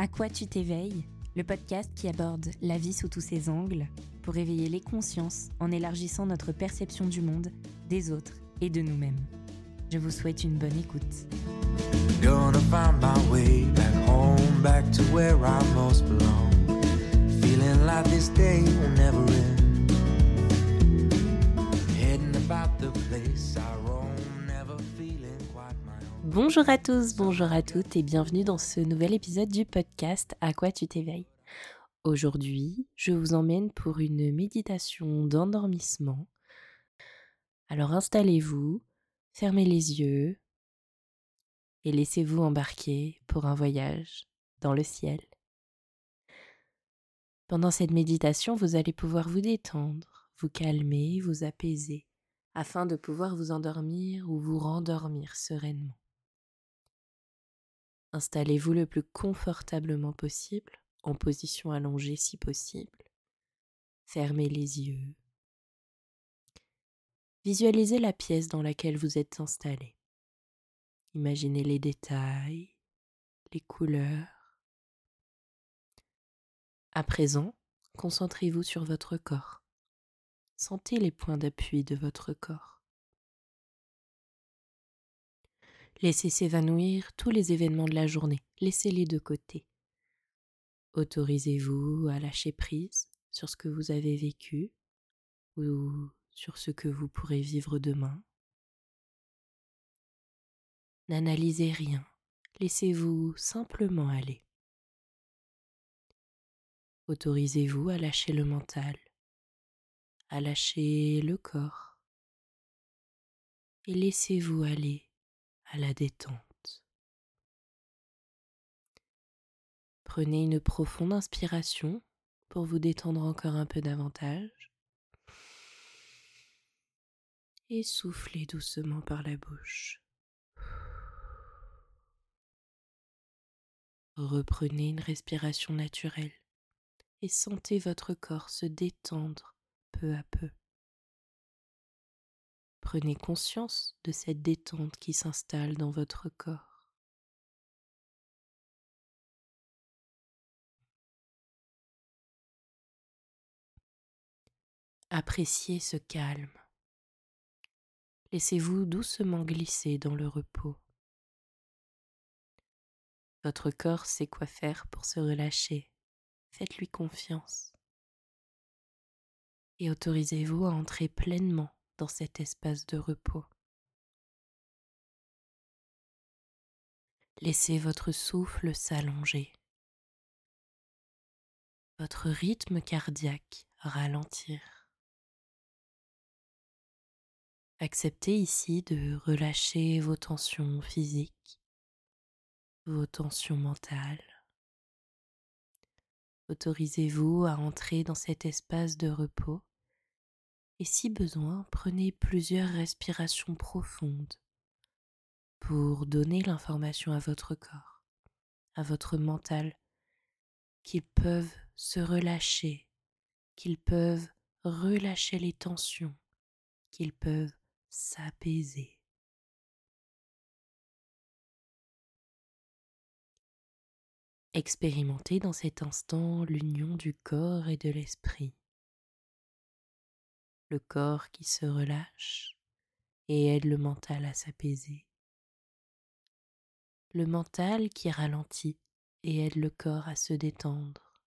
À quoi tu t'éveilles Le podcast qui aborde la vie sous tous ses angles pour éveiller les consciences en élargissant notre perception du monde, des autres et de nous-mêmes. Je vous souhaite une bonne écoute. Bonjour à tous, bonjour à toutes et bienvenue dans ce nouvel épisode du podcast À quoi tu t'éveilles? Aujourd'hui, je vous emmène pour une méditation d'endormissement. Alors installez-vous, fermez les yeux et laissez-vous embarquer pour un voyage dans le ciel. Pendant cette méditation, vous allez pouvoir vous détendre, vous calmer, vous apaiser, afin de pouvoir vous endormir ou vous rendormir sereinement. Installez-vous le plus confortablement possible, en position allongée si possible. Fermez les yeux. Visualisez la pièce dans laquelle vous êtes installé. Imaginez les détails, les couleurs. À présent, concentrez-vous sur votre corps. Sentez les points d'appui de votre corps. Laissez s'évanouir tous les événements de la journée. Laissez-les de côté. Autorisez-vous à lâcher prise sur ce que vous avez vécu ou sur ce que vous pourrez vivre demain. N'analysez rien, laissez-vous simplement aller. Autorisez-vous à lâcher le mental, à lâcher le corps et laissez-vous aller à la détente. Prenez une profonde inspiration pour vous détendre encore un peu davantage et soufflez doucement par la bouche. Reprenez une respiration naturelle et sentez votre corps se détendre peu à peu. Prenez conscience de cette détente qui s'installe dans votre corps. Appréciez ce calme. Laissez-vous doucement glisser dans le repos. Votre corps sait quoi faire pour se relâcher. Faites-lui confiance. Et autorisez-vous à entrer pleinement dans cet espace de repos. Laissez votre souffle s'allonger, votre rythme cardiaque ralentir. Acceptez ici de relâcher vos tensions physiques, vos tensions mentales. Autorisez-vous à entrer dans cet espace de repos et si besoin, prenez plusieurs respirations profondes pour donner l'information à votre corps, à votre mental, qu'ils peuvent se relâcher, qu'ils peuvent relâcher les tensions, qu'ils peuvent s'apaiser. Expérimentez dans cet instant l'union du corps et de l'esprit. Le corps qui se relâche et aide le mental à s'apaiser. Le mental qui ralentit et aide le corps à se détendre.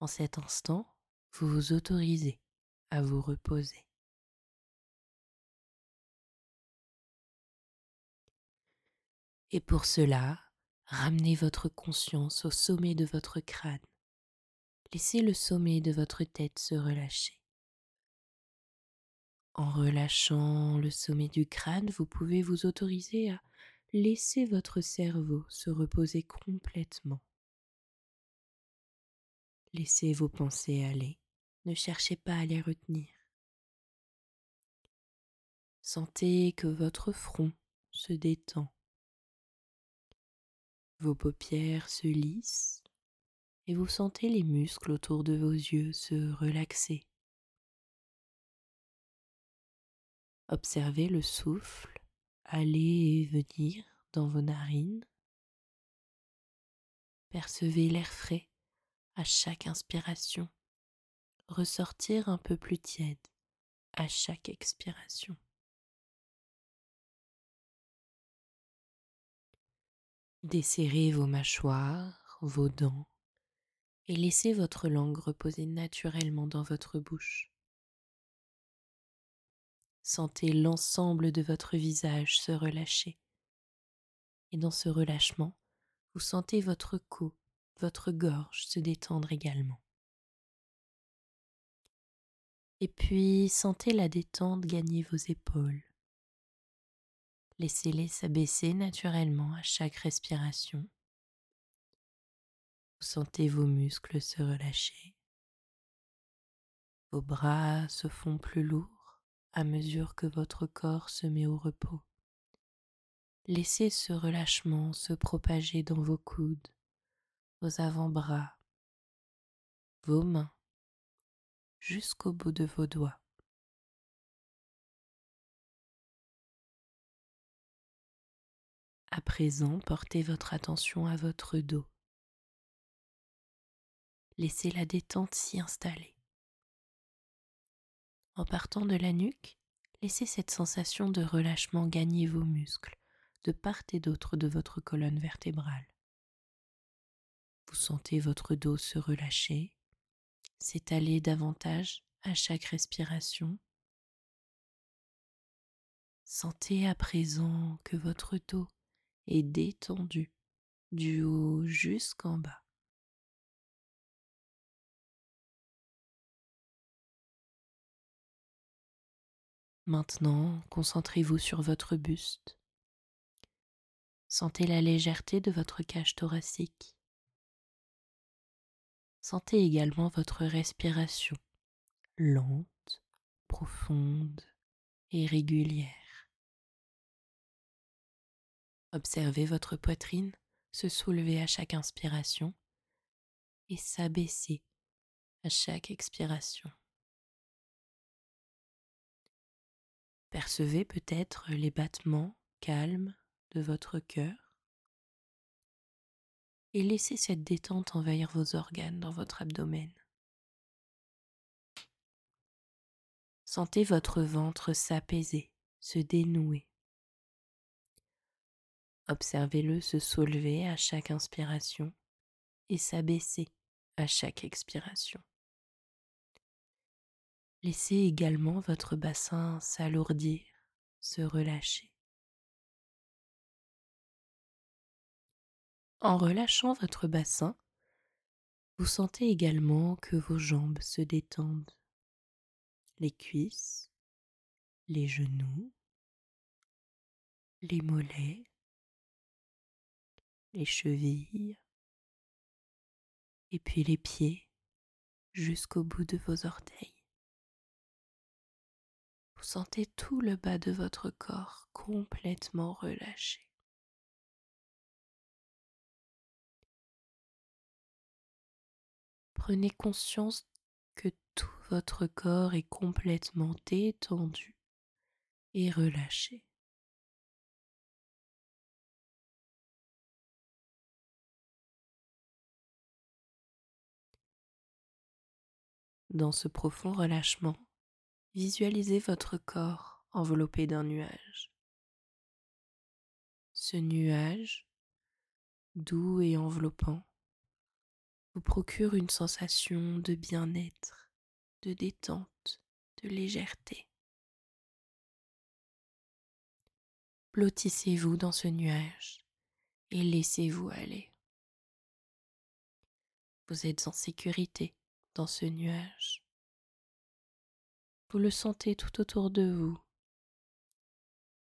En cet instant, vous vous autorisez à vous reposer. Et pour cela, ramenez votre conscience au sommet de votre crâne. Laissez le sommet de votre tête se relâcher. En relâchant le sommet du crâne, vous pouvez vous autoriser à laisser votre cerveau se reposer complètement. Laissez vos pensées aller, ne cherchez pas à les retenir. Sentez que votre front se détend vos paupières se lissent et vous sentez les muscles autour de vos yeux se relaxer. Observez le souffle aller et venir dans vos narines Percevez l'air frais à chaque inspiration, ressortir un peu plus tiède à chaque expiration. Desserrez vos mâchoires, vos dents et laissez votre langue reposer naturellement dans votre bouche. Sentez l'ensemble de votre visage se relâcher. Et dans ce relâchement, vous sentez votre cou, votre gorge se détendre également. Et puis sentez la détente gagner vos épaules. Laissez-les s'abaisser naturellement à chaque respiration. Sentez vos muscles se relâcher. Vos bras se font plus lourds à mesure que votre corps se met au repos. Laissez ce relâchement se propager dans vos coudes, vos avant-bras, vos mains, jusqu'au bout de vos doigts. À présent, portez votre attention à votre dos. Laissez la détente s'y installer. En partant de la nuque, laissez cette sensation de relâchement gagner vos muscles de part et d'autre de votre colonne vertébrale. Vous sentez votre dos se relâcher, s'étaler davantage à chaque respiration. Sentez à présent que votre dos est détendu du haut jusqu'en bas. Maintenant, concentrez-vous sur votre buste. Sentez la légèreté de votre cage thoracique. Sentez également votre respiration, lente, profonde et régulière. Observez votre poitrine se soulever à chaque inspiration et s'abaisser à chaque expiration. Percevez peut-être les battements calmes de votre cœur et laissez cette détente envahir vos organes dans votre abdomen. Sentez votre ventre s'apaiser, se dénouer. Observez-le se soulever à chaque inspiration et s'abaisser à chaque expiration. Laissez également votre bassin s'alourdir, se relâcher. En relâchant votre bassin, vous sentez également que vos jambes se détendent, les cuisses, les genoux, les mollets, les chevilles, et puis les pieds jusqu'au bout de vos orteils. Vous sentez tout le bas de votre corps complètement relâché. Prenez conscience que tout votre corps est complètement détendu et relâché. Dans ce profond relâchement, Visualisez votre corps enveloppé d'un nuage. Ce nuage, doux et enveloppant, vous procure une sensation de bien-être, de détente, de légèreté. Blottissez-vous dans ce nuage et laissez-vous aller. Vous êtes en sécurité dans ce nuage. Vous le sentez tout autour de vous.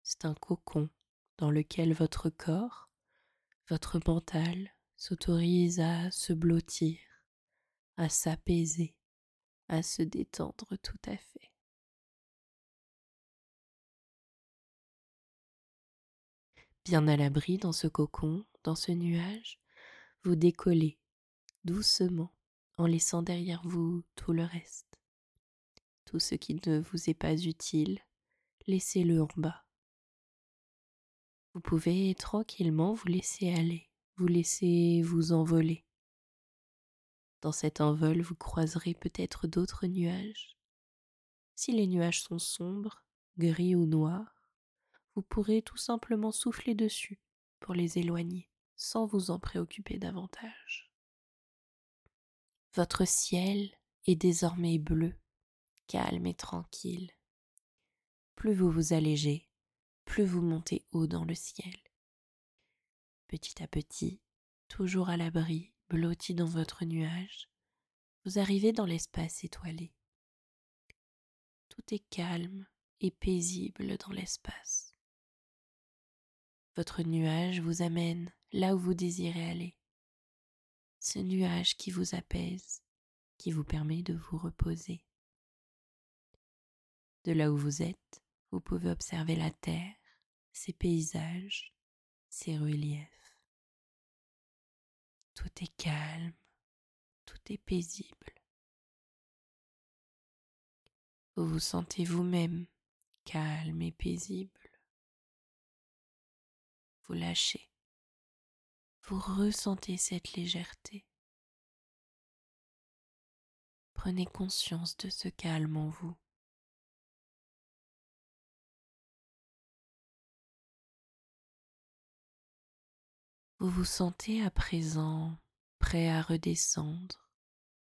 C'est un cocon dans lequel votre corps, votre mental s'autorise à se blottir, à s'apaiser, à se détendre tout à fait. Bien à l'abri dans ce cocon, dans ce nuage, vous décollez doucement en laissant derrière vous tout le reste tout ce qui ne vous est pas utile, laissez-le en bas. Vous pouvez tranquillement vous laisser aller, vous laissez vous envoler. Dans cet envol, vous croiserez peut-être d'autres nuages. Si les nuages sont sombres, gris ou noirs, vous pourrez tout simplement souffler dessus pour les éloigner sans vous en préoccuper davantage. Votre ciel est désormais bleu, calme et tranquille. Plus vous vous allégez, plus vous montez haut dans le ciel. Petit à petit, toujours à l'abri, blotti dans votre nuage, vous arrivez dans l'espace étoilé. Tout est calme et paisible dans l'espace. Votre nuage vous amène là où vous désirez aller. Ce nuage qui vous apaise, qui vous permet de vous reposer. De là où vous êtes, vous pouvez observer la terre, ses paysages, ses reliefs. Tout est calme, tout est paisible. Vous vous sentez vous-même calme et paisible. Vous lâchez. Vous ressentez cette légèreté. Prenez conscience de ce calme en vous. Vous vous sentez à présent prêt à redescendre,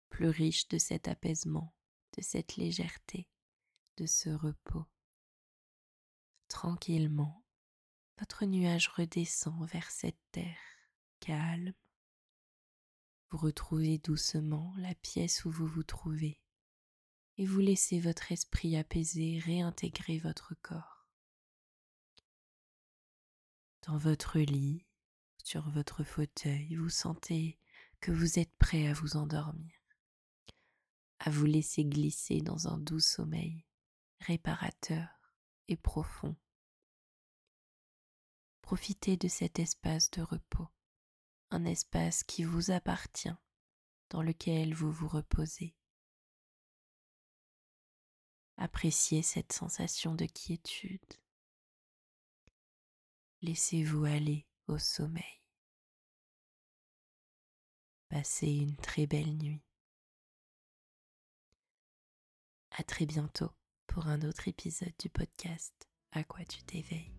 plus riche de cet apaisement, de cette légèreté, de ce repos. Tranquillement, votre nuage redescend vers cette terre calme. Vous retrouvez doucement la pièce où vous vous trouvez et vous laissez votre esprit apaisé réintégrer votre corps. Dans votre lit, sur votre fauteuil, vous sentez que vous êtes prêt à vous endormir, à vous laisser glisser dans un doux sommeil réparateur et profond. Profitez de cet espace de repos, un espace qui vous appartient, dans lequel vous vous reposez. Appréciez cette sensation de quiétude. Laissez-vous aller au sommeil. Passez une très belle nuit. À très bientôt pour un autre épisode du podcast À quoi tu t'éveilles.